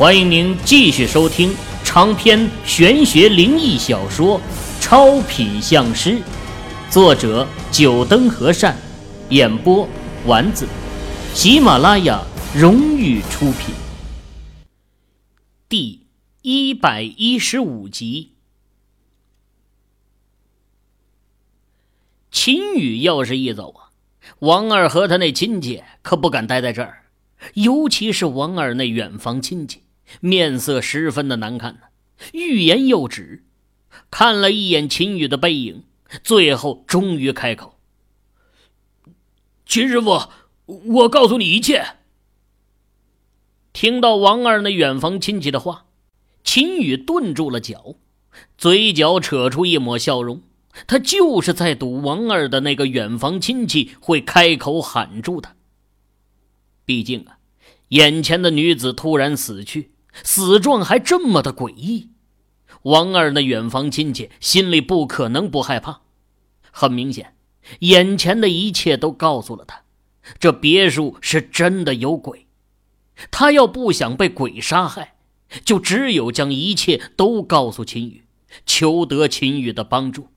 欢迎您继续收听长篇玄学灵异小说《超品相师》，作者：九灯和善，演播：丸子，喜马拉雅荣誉出品。第一百一十五集，秦宇要是一走啊，王二和他那亲戚可不敢待在这儿，尤其是王二那远房亲戚。面色十分的难看呢，欲言又止，看了一眼秦宇的背影，最后终于开口：“秦师傅，我告诉你一切。”听到王二那远房亲戚的话，秦宇顿住了脚，嘴角扯出一抹笑容。他就是在赌王二的那个远房亲戚会开口喊住他。毕竟啊，眼前的女子突然死去。死状还这么的诡异，王二那远房亲戚心里不可能不害怕。很明显，眼前的一切都告诉了他，这别墅是真的有鬼。他要不想被鬼杀害，就只有将一切都告诉秦宇，求得秦宇的帮助。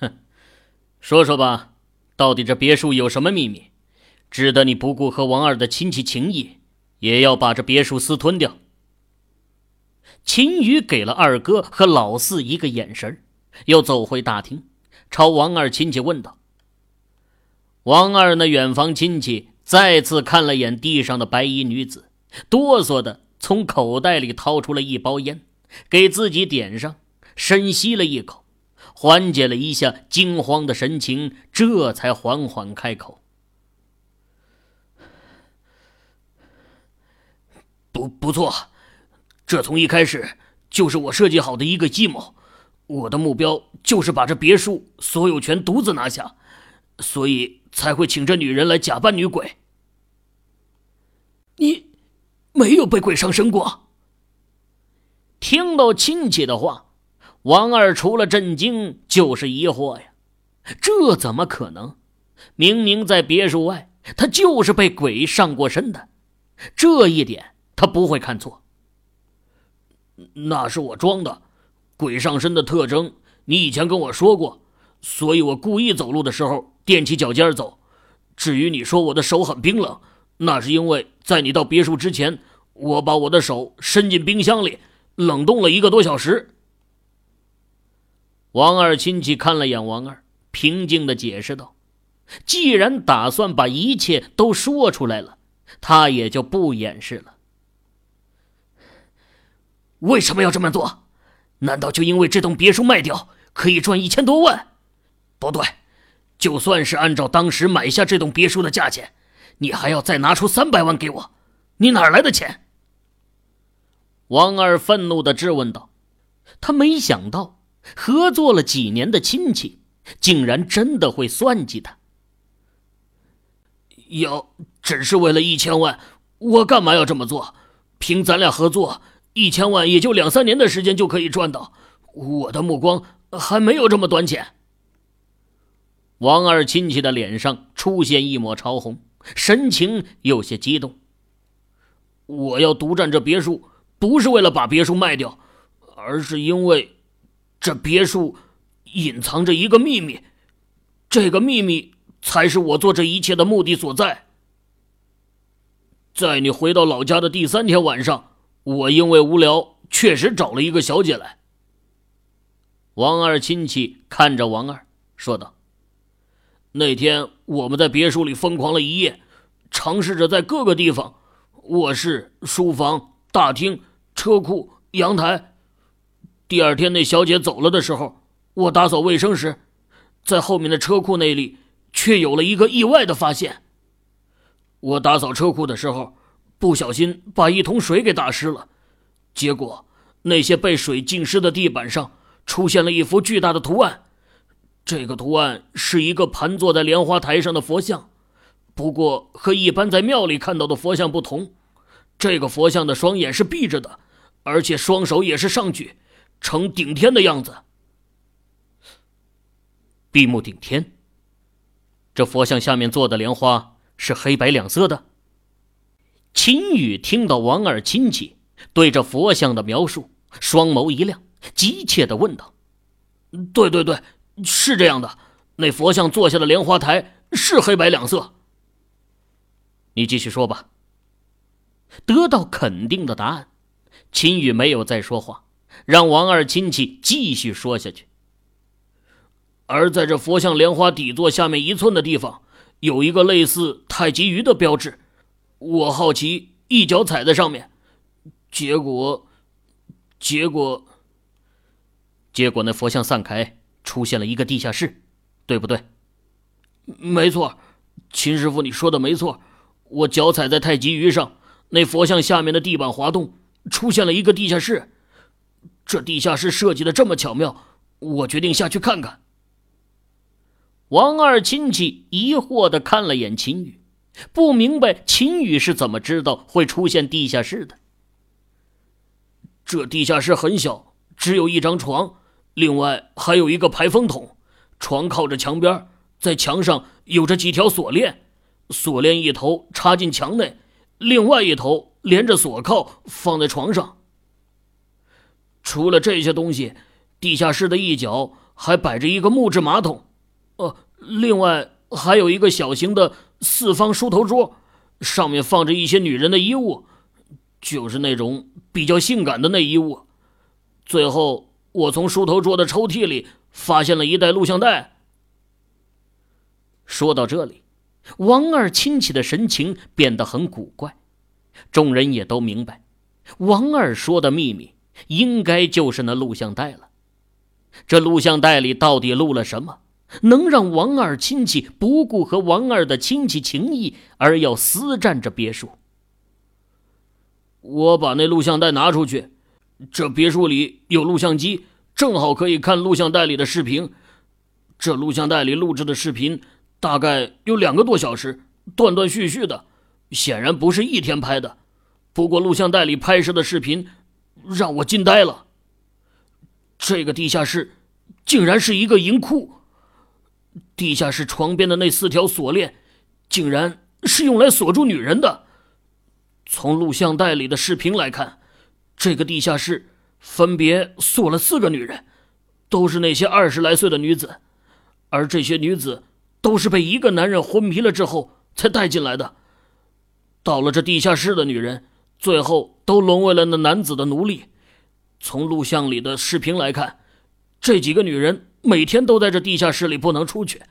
哼，说说吧，到底这别墅有什么秘密，值得你不顾和王二的亲戚情谊？也要把这别墅私吞掉。秦宇给了二哥和老四一个眼神，又走回大厅，朝王二亲戚问道：“王二那远房亲戚再次看了眼地上的白衣女子，哆嗦的从口袋里掏出了一包烟，给自己点上，深吸了一口，缓解了一下惊慌的神情，这才缓缓开口。”不不错，这从一开始就是我设计好的一个计谋。我的目标就是把这别墅所有权独自拿下，所以才会请这女人来假扮女鬼。你没有被鬼上身过？听到亲戚的话，王二除了震惊就是疑惑呀。这怎么可能？明明在别墅外，他就是被鬼上过身的，这一点。他不会看错，那是我装的。鬼上身的特征，你以前跟我说过，所以我故意走路的时候踮起脚尖走。至于你说我的手很冰冷，那是因为在你到别墅之前，我把我的手伸进冰箱里冷冻了一个多小时。王二亲戚看了眼王二，平静的解释道：“既然打算把一切都说出来了，他也就不掩饰了。”为什么要这么做？难道就因为这栋别墅卖掉可以赚一千多万？不对，就算是按照当时买下这栋别墅的价钱，你还要再拿出三百万给我，你哪来的钱？王二愤怒的质问道。他没想到合作了几年的亲戚，竟然真的会算计他。要只是为了一千万，我干嘛要这么做？凭咱俩合作。一千万也就两三年的时间就可以赚到，我的目光还没有这么短浅。王二亲戚的脸上出现一抹潮红，神情有些激动。我要独占这别墅，不是为了把别墅卖掉，而是因为这别墅隐藏着一个秘密，这个秘密才是我做这一切的目的所在。在你回到老家的第三天晚上。我因为无聊，确实找了一个小姐来。王二亲戚看着王二说道：“那天我们在别墅里疯狂了一夜，尝试着在各个地方——卧室、书房、大厅、车库、阳台。第二天那小姐走了的时候，我打扫卫生时，在后面的车库那里却有了一个意外的发现。我打扫车库的时候。”不小心把一桶水给打湿了，结果那些被水浸湿的地板上出现了一幅巨大的图案。这个图案是一个盘坐在莲花台上的佛像，不过和一般在庙里看到的佛像不同，这个佛像的双眼是闭着的，而且双手也是上举，呈顶天的样子。闭目顶天。这佛像下面坐的莲花是黑白两色的。秦宇听到王二亲戚对着佛像的描述，双眸一亮，急切地问道：“对对对，是这样的，那佛像坐下的莲花台是黑白两色。”你继续说吧。得到肯定的答案，秦宇没有再说话，让王二亲戚继续说下去。而在这佛像莲花底座下面一寸的地方，有一个类似太极鱼的标志。我好奇，一脚踩在上面，结果，结果，结果那佛像散开，出现了一个地下室，对不对？没错，秦师傅，你说的没错。我脚踩在太极鱼上，那佛像下面的地板滑动，出现了一个地下室。这地下室设计的这么巧妙，我决定下去看看。王二亲戚疑惑的看了眼秦宇。不明白秦宇是怎么知道会出现地下室的。这地下室很小，只有一张床，另外还有一个排风筒。床靠着墙边，在墙上有着几条锁链，锁链一头插进墙内，另外一头连着锁铐放在床上。除了这些东西，地下室的一角还摆着一个木质马桶，呃，另外还有一个小型的。四方梳头桌，上面放着一些女人的衣物，就是那种比较性感的内衣物。最后，我从梳头桌的抽屉里发现了一袋录像带。说到这里，王二亲戚的神情变得很古怪，众人也都明白，王二说的秘密应该就是那录像带了。这录像带里到底录了什么？能让王二亲戚不顾和王二的亲戚情谊而要私占这别墅？我把那录像带拿出去，这别墅里有录像机，正好可以看录像带里的视频。这录像带里录制的视频大概有两个多小时，断断续续的，显然不是一天拍的。不过录像带里拍摄的视频让我惊呆了，这个地下室竟然是一个银库。地下室床边的那四条锁链，竟然是用来锁住女人的。从录像带里的视频来看，这个地下室分别锁了四个女人，都是那些二十来岁的女子，而这些女子都是被一个男人昏迷了之后才带进来的。到了这地下室的女人，最后都沦为了那男子的奴隶。从录像里的视频来看，这几个女人。每天都在这地下室里不能出去，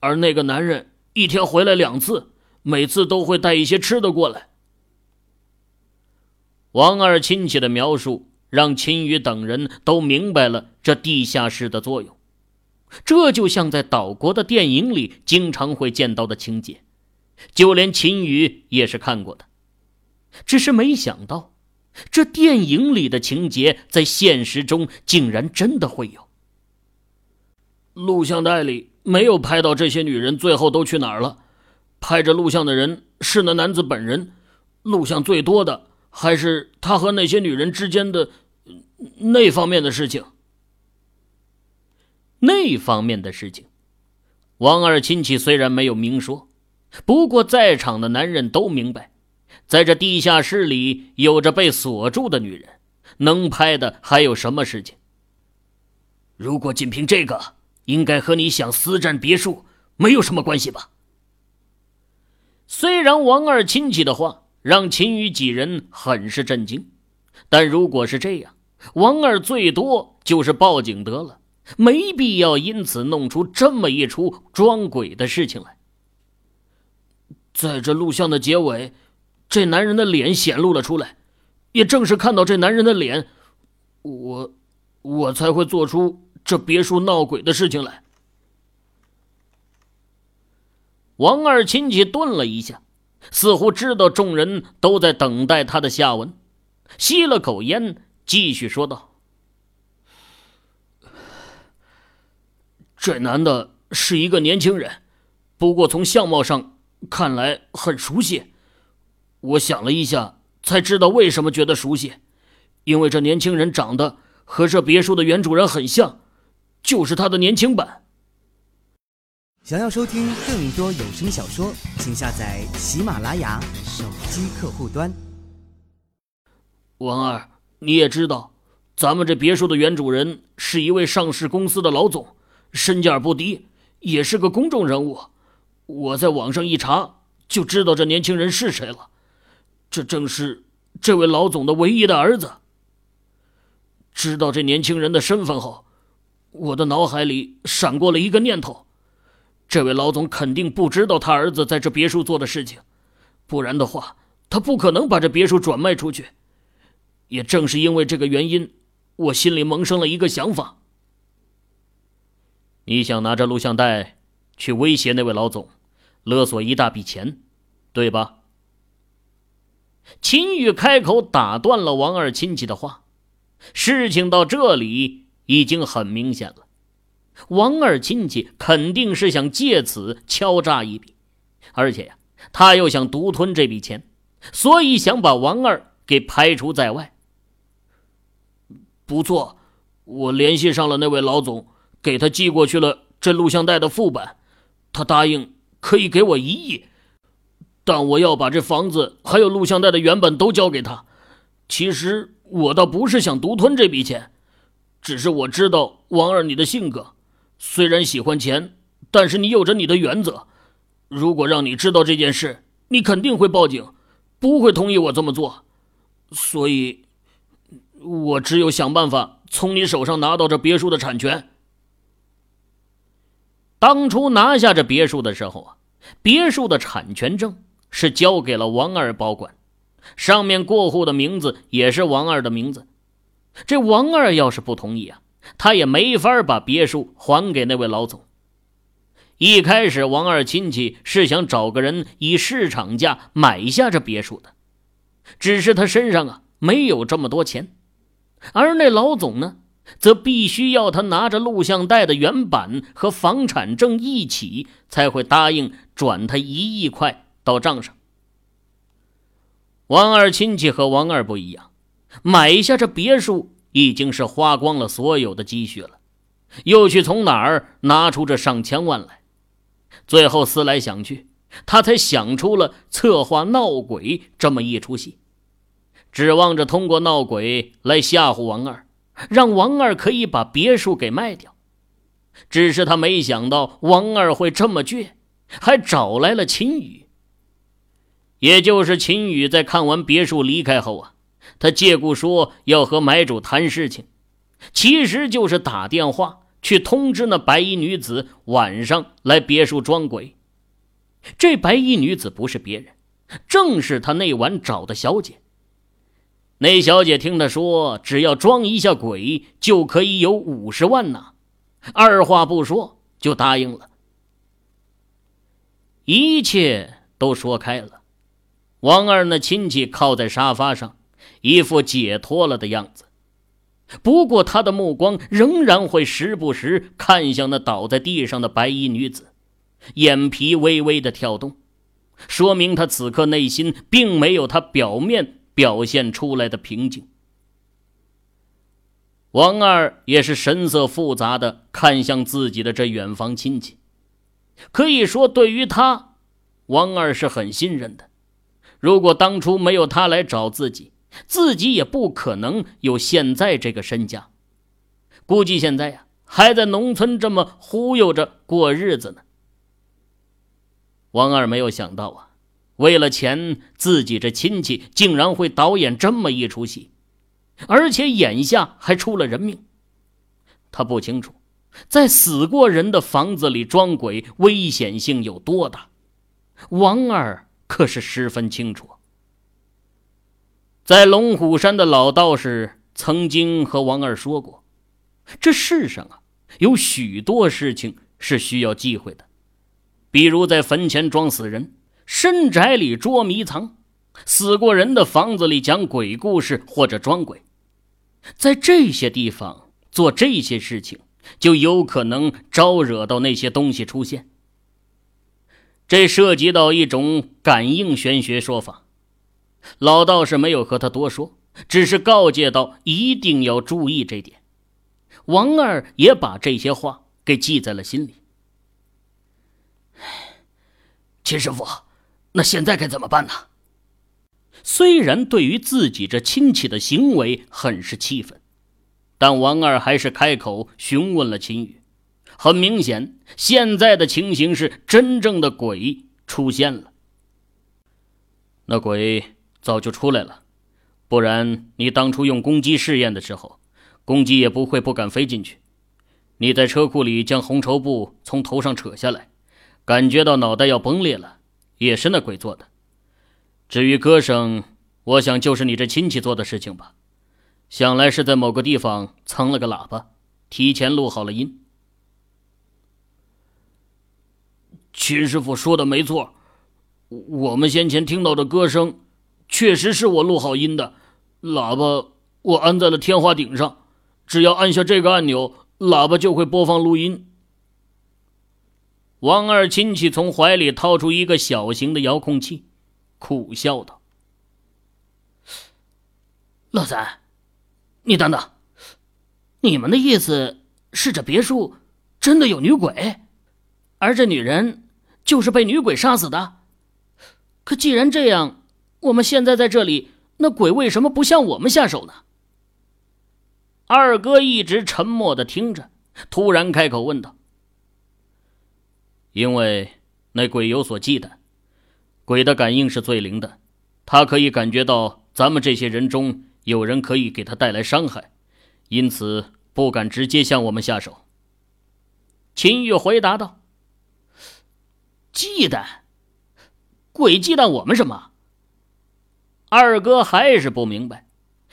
而那个男人一天回来两次，每次都会带一些吃的过来。王二亲戚的描述让秦宇等人都明白了这地下室的作用，这就像在岛国的电影里经常会见到的情节，就连秦宇也是看过的，只是没想到，这电影里的情节在现实中竟然真的会有。录像带里没有拍到这些女人最后都去哪儿了。拍着录像的人是那男子本人。录像最多的还是他和那些女人之间的那方面的事情。那方面的事情，王二亲戚虽然没有明说，不过在场的男人都明白，在这地下室里有着被锁住的女人，能拍的还有什么事情？如果仅凭这个。应该和你想私占别墅没有什么关系吧？虽然王二亲戚的话让秦宇几人很是震惊，但如果是这样，王二最多就是报警得了，没必要因此弄出这么一出装鬼的事情来。在这录像的结尾，这男人的脸显露了出来，也正是看到这男人的脸，我，我才会做出。这别墅闹鬼的事情来。王二亲戚顿了一下，似乎知道众人都在等待他的下文，吸了口烟，继续说道：“这男的是一个年轻人，不过从相貌上看来很熟悉。我想了一下，才知道为什么觉得熟悉，因为这年轻人长得和这别墅的原主人很像。”就是他的年轻版。想要收听更多有声小说，请下载喜马拉雅。手机客户端。王二，你也知道，咱们这别墅的原主人是一位上市公司的老总，身价不低，也是个公众人物。我在网上一查，就知道这年轻人是谁了。这正是这位老总的唯一的儿子。知道这年轻人的身份后，我的脑海里闪过了一个念头：这位老总肯定不知道他儿子在这别墅做的事情，不然的话，他不可能把这别墅转卖出去。也正是因为这个原因，我心里萌生了一个想法：你想拿着录像带去威胁那位老总，勒索一大笔钱，对吧？秦宇开口打断了王二亲戚的话。事情到这里已经很明显了，王二亲戚肯定是想借此敲诈一笔，而且呀，他又想独吞这笔钱，所以想把王二给排除在外。不错，我联系上了那位老总，给他寄过去了这录像带的副本，他答应可以给我一亿，但我要把这房子还有录像带的原本都交给他。其实。我倒不是想独吞这笔钱，只是我知道王二你的性格，虽然喜欢钱，但是你有着你的原则。如果让你知道这件事，你肯定会报警，不会同意我这么做。所以，我只有想办法从你手上拿到这别墅的产权。当初拿下这别墅的时候啊，别墅的产权证是交给了王二保管。上面过户的名字也是王二的名字，这王二要是不同意啊，他也没法把别墅还给那位老总。一开始，王二亲戚是想找个人以市场价买下这别墅的，只是他身上啊没有这么多钱，而那老总呢，则必须要他拿着录像带的原版和房产证一起，才会答应转他一亿块到账上。王二亲戚和王二不一样，买下这别墅已经是花光了所有的积蓄了，又去从哪儿拿出这上千万来？最后思来想去，他才想出了策划闹鬼这么一出戏，指望着通过闹鬼来吓唬王二，让王二可以把别墅给卖掉。只是他没想到王二会这么倔，还找来了秦宇。也就是秦宇在看完别墅离开后啊，他借故说要和买主谈事情，其实就是打电话去通知那白衣女子晚上来别墅装鬼。这白衣女子不是别人，正是他那晚找的小姐。那小姐听他说只要装一下鬼就可以有五十万呢，二话不说就答应了。一切都说开了。王二那亲戚靠在沙发上，一副解脱了的样子。不过他的目光仍然会时不时看向那倒在地上的白衣女子，眼皮微微的跳动，说明他此刻内心并没有他表面表现出来的平静。王二也是神色复杂的看向自己的这远房亲戚，可以说对于他，王二是很信任的。如果当初没有他来找自己，自己也不可能有现在这个身家。估计现在呀，还在农村这么忽悠着过日子呢。王二没有想到啊，为了钱，自己这亲戚竟然会导演这么一出戏，而且眼下还出了人命。他不清楚，在死过人的房子里装鬼，危险性有多大。王二。可是十分清楚，在龙虎山的老道士曾经和王二说过，这世上啊，有许多事情是需要忌讳的，比如在坟前装死人，深宅里捉迷藏，死过人的房子里讲鬼故事或者装鬼，在这些地方做这些事情，就有可能招惹到那些东西出现。这涉及到一种感应玄学说法，老道士没有和他多说，只是告诫道：“一定要注意这点。”王二也把这些话给记在了心里。秦师傅，那现在该怎么办呢？虽然对于自己这亲戚的行为很是气愤，但王二还是开口询问了秦宇。很明显，现在的情形是真正的鬼出现了。那鬼早就出来了，不然你当初用公鸡试验的时候，公鸡也不会不敢飞进去。你在车库里将红绸布从头上扯下来，感觉到脑袋要崩裂了，也是那鬼做的。至于歌声，我想就是你这亲戚做的事情吧，想来是在某个地方藏了个喇叭，提前录好了音。秦师傅说的没错，我们先前听到的歌声，确实是我录好音的。喇叭我安在了天花顶上，只要按下这个按钮。喇叭就会播放录音。王二亲戚从怀里掏出一个小型的遥控器，苦笑道：“老三，你等等，你们的意思是这别墅真的有女鬼，而这女人就是被女鬼杀死的？可既然这样，我们现在在这里，那鬼为什么不向我们下手呢？”二哥一直沉默的听着，突然开口问道：“因为那鬼有所忌惮，鬼的感应是最灵的，他可以感觉到咱们这些人中有人可以给他带来伤害，因此不敢直接向我们下手。”秦玉回答道：“忌惮？鬼忌惮我们什么？”二哥还是不明白。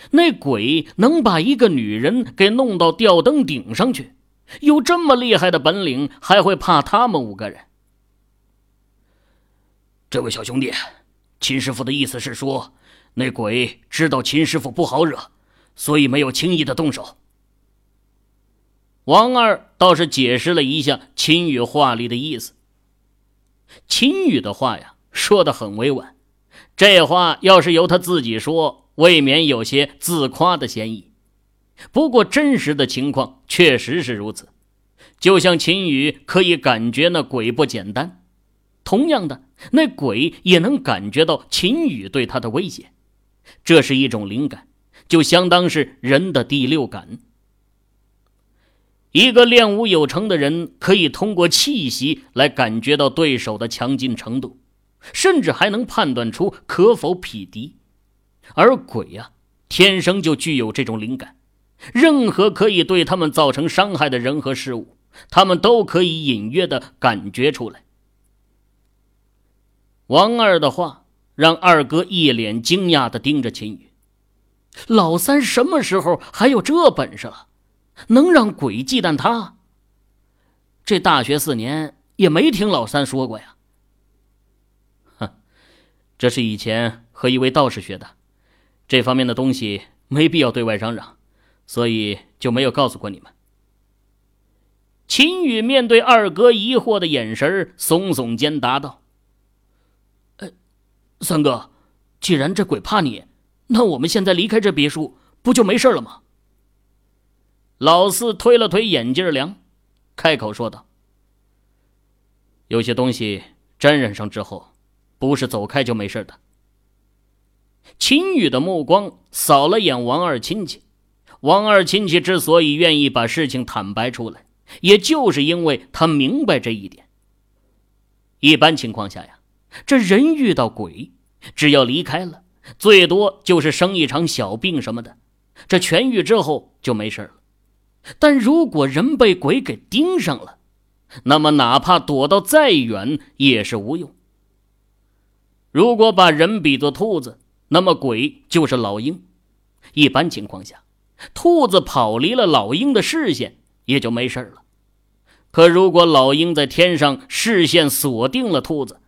那鬼能把一个女人给弄到吊灯顶上去，有这么厉害的本领，还会怕他们五个人？这位小兄弟，秦师傅的意思是说，那鬼知道秦师傅不好惹，所以没有轻易的动手。王二倒是解释了一下秦宇话里的意思。秦宇的话呀，说的很委婉，这话要是由他自己说。未免有些自夸的嫌疑，不过真实的情况确实是如此。就像秦宇可以感觉那鬼不简单，同样的，那鬼也能感觉到秦宇对他的威胁。这是一种灵感，就相当是人的第六感。一个练武有成的人可以通过气息来感觉到对手的强劲程度，甚至还能判断出可否匹敌。而鬼呀，天生就具有这种灵感，任何可以对他们造成伤害的人和事物，他们都可以隐约的感觉出来。王二的话让二哥一脸惊讶的盯着秦宇，老三什么时候还有这本事了？能让鬼忌惮他？这大学四年也没听老三说过呀。这是以前和一位道士学的。这方面的东西没必要对外嚷嚷，所以就没有告诉过你们。秦宇面对二哥疑惑的眼神，耸耸肩答道：“呃，三哥，既然这鬼怕你，那我们现在离开这别墅，不就没事了吗？”老四推了推眼镜梁，开口说道：“有些东西沾染上之后，不是走开就没事的。”秦宇的目光扫了眼王二亲戚，王二亲戚之所以愿意把事情坦白出来，也就是因为他明白这一点。一般情况下呀，这人遇到鬼，只要离开了，最多就是生一场小病什么的，这痊愈之后就没事了。但如果人被鬼给盯上了，那么哪怕躲到再远也是无用。如果把人比作兔子，那么鬼就是老鹰，一般情况下，兔子跑离了老鹰的视线也就没事了。可如果老鹰在天上视线锁定了兔子，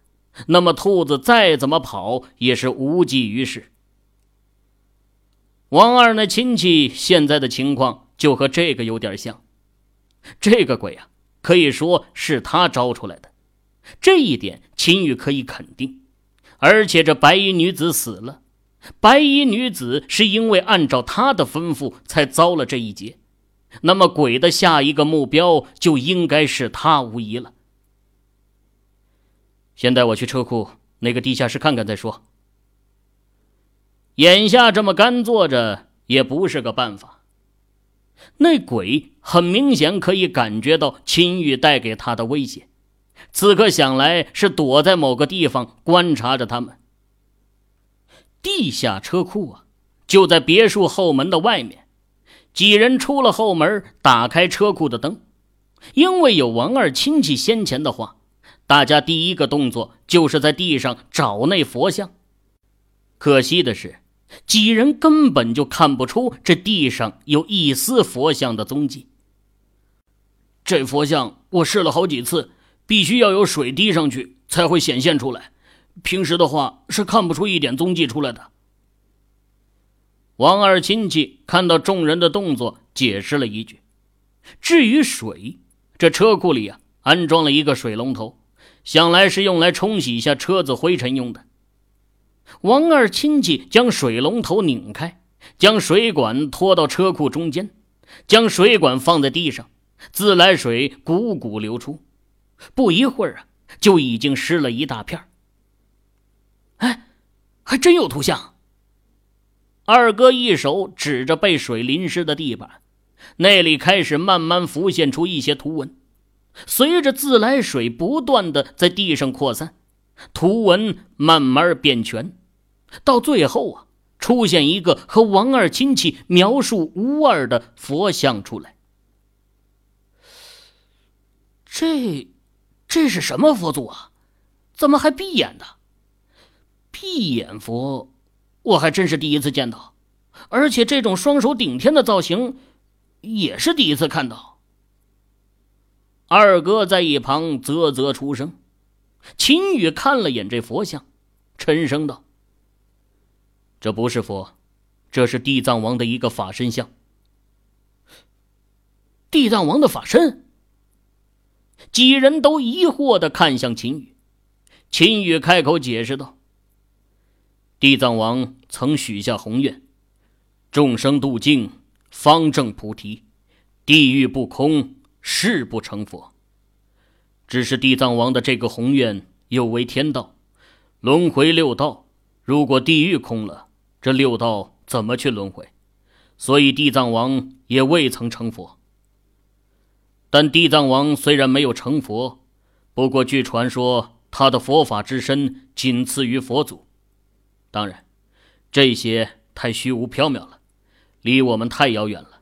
那么兔子再怎么跑也是无济于事。王二那亲戚现在的情况就和这个有点像，这个鬼啊，可以说是他招出来的，这一点秦宇可以肯定。而且这白衣女子死了。白衣女子是因为按照他的吩咐才遭了这一劫，那么鬼的下一个目标就应该是他无疑了。先带我去车库那个地下室看看再说。眼下这么干坐着也不是个办法。那鬼很明显可以感觉到秦玉带给他的威胁，此刻想来是躲在某个地方观察着他们。地下车库啊，就在别墅后门的外面。几人出了后门，打开车库的灯，因为有王二亲戚先前的话，大家第一个动作就是在地上找那佛像。可惜的是，几人根本就看不出这地上有一丝佛像的踪迹。这佛像我试了好几次，必须要有水滴上去才会显现出来，平时的话是看不出一点踪迹出来的。王二亲戚看到众人的动作，解释了一句：“至于水，这车库里啊安装了一个水龙头，想来是用来冲洗一下车子灰尘用的。”王二亲戚将水龙头拧开，将水管拖到车库中间，将水管放在地上，自来水汩汩流出，不一会儿啊，就已经湿了一大片。哎，还真有图像。二哥一手指着被水淋湿的地板，那里开始慢慢浮现出一些图文。随着自来水不断的在地上扩散，图文慢慢变全，到最后啊，出现一个和王二亲戚描述无二的佛像出来。这，这是什么佛祖啊？怎么还闭眼的？闭眼佛。我还真是第一次见到，而且这种双手顶天的造型，也是第一次看到。二哥在一旁啧啧出声。秦宇看了眼这佛像，沉声道：“这不是佛，这是地藏王的一个法身像。”地藏王的法身？几人都疑惑的看向秦宇。秦宇开口解释道。地藏王曾许下宏愿：众生度尽，方证菩提；地狱不空，誓不成佛。只是地藏王的这个宏愿有违天道，轮回六道，如果地狱空了，这六道怎么去轮回？所以地藏王也未曾成佛。但地藏王虽然没有成佛，不过据传说，他的佛法之身仅次于佛祖。当然，这些太虚无缥缈了，离我们太遥远了。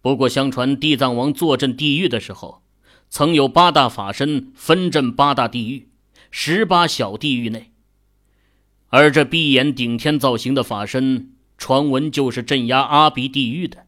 不过，相传地藏王坐镇地狱的时候，曾有八大法身分镇八大地狱、十八小地狱内。而这闭眼顶天造型的法身，传闻就是镇压阿鼻地狱的。